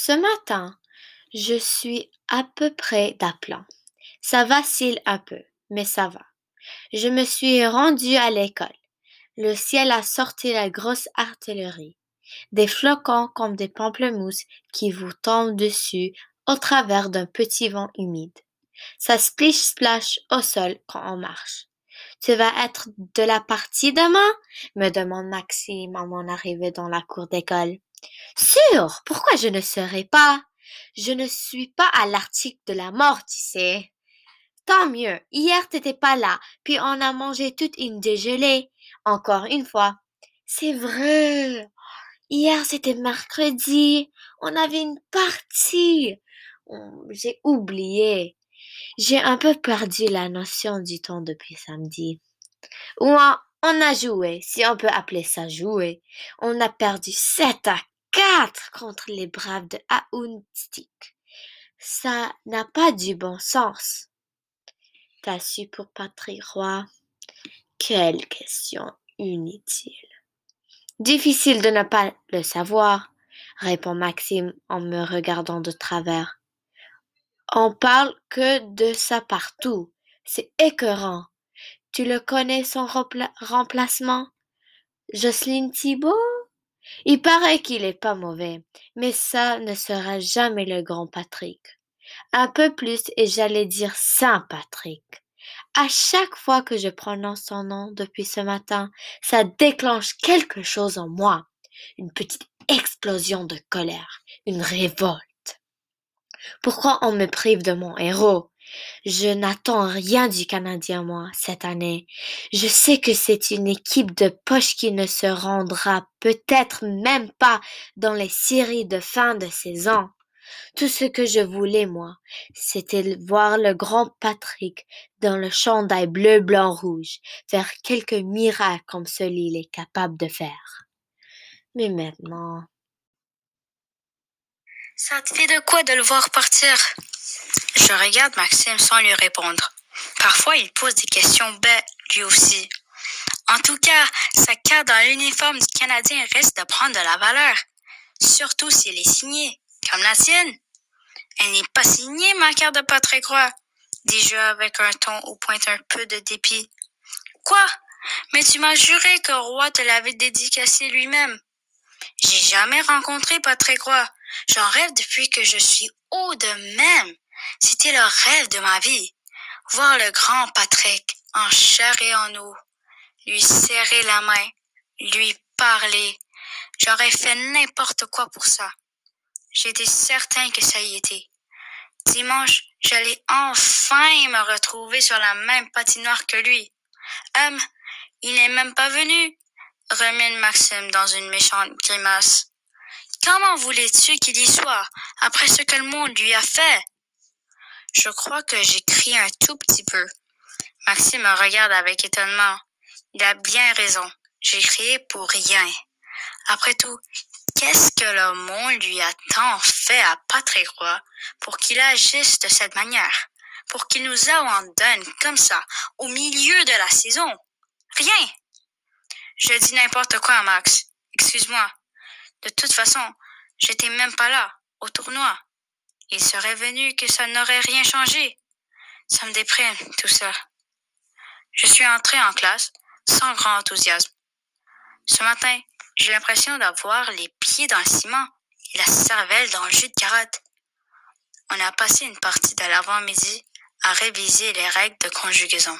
Ce matin, je suis à peu près d'aplomb. Ça vacille un peu, mais ça va. Je me suis rendu à l'école. Le ciel a sorti la grosse artillerie. Des flocons comme des pamplemousses qui vous tombent dessus au travers d'un petit vent humide. Ça splish-splash au sol quand on marche. Tu vas être de la partie demain? me demande Maxime à mon arrivée dans la cour d'école. Sûr, pourquoi je ne serai pas? Je ne suis pas à l'article de la mort, tu sais. Tant mieux. Hier, t'étais pas là, puis on a mangé toute une dégelée. Encore une fois. C'est vrai. Hier, c'était mercredi. On avait une partie. Oh, j'ai oublié. J'ai un peu perdu la notion du temps depuis samedi. Ou on a joué, si on peut appeler ça jouer. On a perdu 7 à 4 contre les braves de Aountstik. Ça n'a pas du bon sens. T'as su pour Patrick Roy? Quelle question inutile. Difficile de ne pas le savoir, répond Maxime en me regardant de travers. On parle que de ça partout. C'est écœurant. Tu le connais son remplacement? Jocelyne Thibault? Il paraît qu'il est pas mauvais, mais ça ne sera jamais le grand Patrick. Un peu plus et j'allais dire Saint Patrick. À chaque fois que je prononce son nom depuis ce matin, ça déclenche quelque chose en moi. Une petite explosion de colère, une révolte. Pourquoi on me prive de mon héros? Je n'attends rien du Canadien, moi, cette année. Je sais que c'est une équipe de poche qui ne se rendra peut-être même pas dans les séries de fin de saison. Tout ce que je voulais, moi, c'était voir le grand Patrick dans le chandail bleu, blanc, rouge, faire quelques miracles comme celui-il est capable de faire. Mais maintenant. Ça te fait de quoi de le voir partir? Je regarde Maxime sans lui répondre. Parfois, il pose des questions bêtes, lui aussi. En tout cas, sa carte dans l'uniforme du Canadien risque de prendre de la valeur, surtout s'il est signé, comme la sienne. Elle n'est pas signée, ma carte de Patrick Roy, dis-je avec un ton où pointe un peu de dépit. Quoi? Mais tu m'as juré que Roy te l'avait dédicacé lui-même. J'ai jamais rencontré Patrick Roy. J'en rêve depuis que je suis haut de même. C'était le rêve de ma vie. Voir le grand Patrick en chair et en eau, lui serrer la main, lui parler. J'aurais fait n'importe quoi pour ça. J'étais certain que ça y était. Dimanche, j'allais enfin me retrouver sur la même patinoire que lui. Hum, il n'est même pas venu, remine Maxime dans une méchante grimace. Comment voulais-tu qu'il y soit après ce que le monde lui a fait? Je crois que j'écris un tout petit peu. Maxime me regarde avec étonnement. Il a bien raison. J'ai crié pour rien. Après tout, qu'est-ce que le monde lui a tant fait à Patrick Roy pour qu'il agisse de cette manière, pour qu'il nous abandonne comme ça au milieu de la saison? Rien. Je dis n'importe quoi, Max. Excuse-moi. De toute façon, j'étais même pas là, au tournoi. Il serait venu que ça n'aurait rien changé. Ça me déprime, tout ça. Je suis entré en classe sans grand enthousiasme. Ce matin, j'ai l'impression d'avoir les pieds dans le ciment et la cervelle dans le jus de carotte. On a passé une partie de l'avant-midi à réviser les règles de conjugaison.